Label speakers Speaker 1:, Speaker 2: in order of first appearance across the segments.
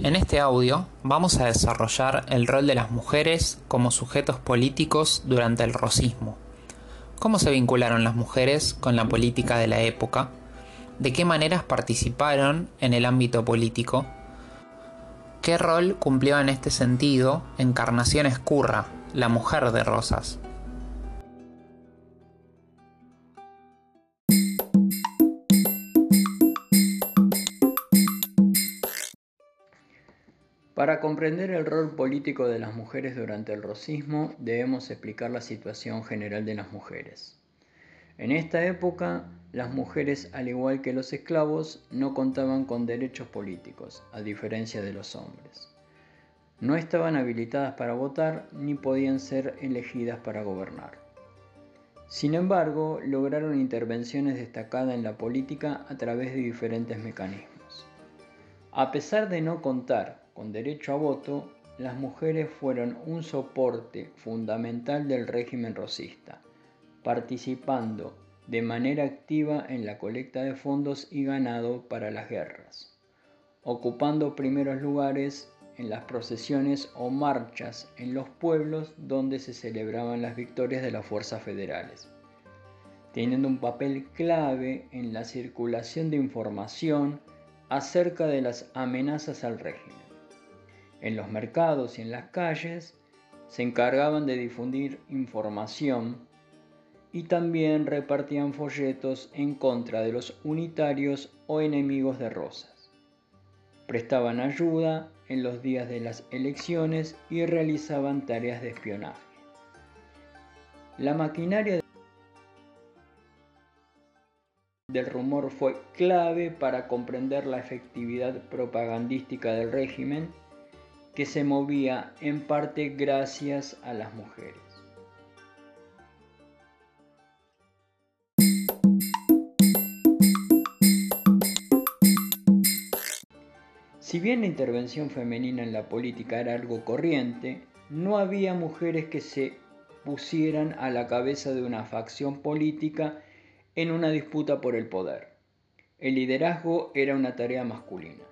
Speaker 1: En este audio vamos a desarrollar el rol de las mujeres como sujetos políticos durante el rosismo. ¿Cómo se vincularon las mujeres con la política de la época? ¿De qué maneras participaron en el ámbito político? ¿Qué rol cumplió en este sentido Encarnación Escurra, la mujer de Rosas?
Speaker 2: Para comprender el rol político de las mujeres durante el rosismo, debemos explicar la situación general de las mujeres. En esta época, las mujeres, al igual que los esclavos, no contaban con derechos políticos, a diferencia de los hombres. No estaban habilitadas para votar ni podían ser elegidas para gobernar. Sin embargo, lograron intervenciones destacadas en la política a través de diferentes mecanismos. A pesar de no contar con derecho a voto, las mujeres fueron un soporte fundamental del régimen rosista, participando de manera activa en la colecta de fondos y ganado para las guerras, ocupando primeros lugares en las procesiones o marchas en los pueblos donde se celebraban las victorias de las fuerzas federales, teniendo un papel clave en la circulación de información acerca de las amenazas al régimen. En los mercados y en las calles se encargaban de difundir información y también repartían folletos en contra de los unitarios o enemigos de Rosas. Prestaban ayuda en los días de las elecciones y realizaban tareas de espionaje. La maquinaria del rumor fue clave para comprender la efectividad propagandística del régimen que se movía en parte gracias a las mujeres. Si bien la intervención femenina en la política era algo corriente, no había mujeres que se pusieran a la cabeza de una facción política en una disputa por el poder. El liderazgo era una tarea masculina.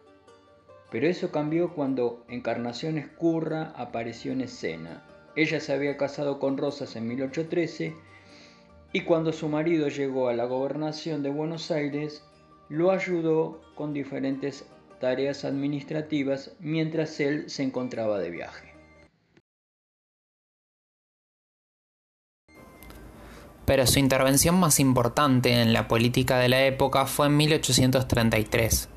Speaker 2: Pero eso cambió cuando Encarnación Escurra apareció en escena. Ella se había casado con Rosas en 1813 y cuando su marido llegó a la gobernación de Buenos Aires, lo ayudó con diferentes tareas administrativas mientras él se encontraba de viaje.
Speaker 1: Pero su intervención más importante en la política de la época fue en 1833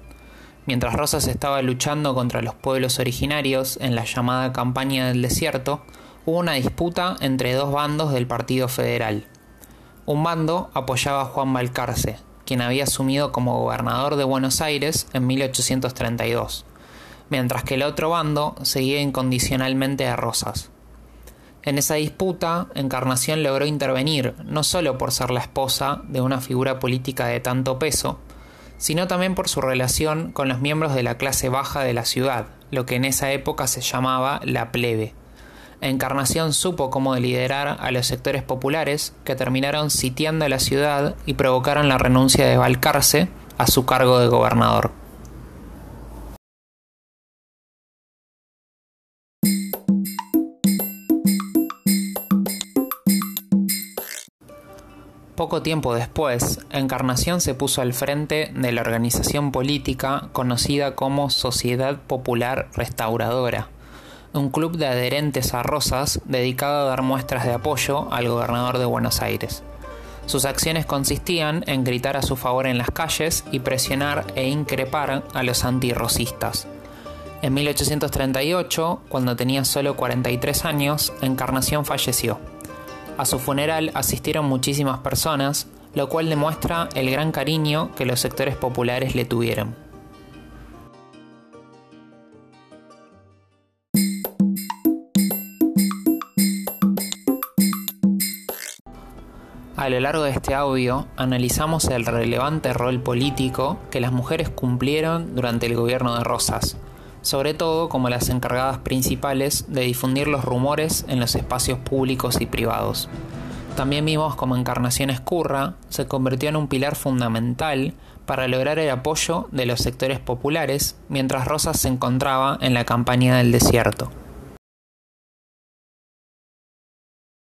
Speaker 1: Mientras Rosas estaba luchando contra los pueblos originarios en la llamada Campaña del Desierto, hubo una disputa entre dos bandos del Partido Federal. Un bando apoyaba a Juan Balcarce, quien había asumido como gobernador de Buenos Aires en 1832, mientras que el otro bando seguía incondicionalmente a Rosas. En esa disputa, Encarnación logró intervenir no solo por ser la esposa de una figura política de tanto peso, sino también por su relación con los miembros de la clase baja de la ciudad, lo que en esa época se llamaba la plebe. Encarnación supo cómo liderar a los sectores populares que terminaron sitiando la ciudad y provocaron la renuncia de Balcarce a su cargo de gobernador. Poco tiempo después, Encarnación se puso al frente de la organización política conocida como Sociedad Popular Restauradora, un club de adherentes a Rosas dedicado a dar muestras de apoyo al gobernador de Buenos Aires. Sus acciones consistían en gritar a su favor en las calles y presionar e increpar a los antirrosistas. En 1838, cuando tenía solo 43 años, Encarnación falleció. A su funeral asistieron muchísimas personas, lo cual demuestra el gran cariño que los sectores populares le tuvieron. A lo largo de este audio analizamos el relevante rol político que las mujeres cumplieron durante el gobierno de Rosas, sobre todo como las encargadas principales de difundir los rumores en los espacios públicos y privados. También vimos como Encarnación Escurra se convirtió en un pilar fundamental para lograr el apoyo de los sectores populares, mientras Rosas se encontraba en la campaña del desierto.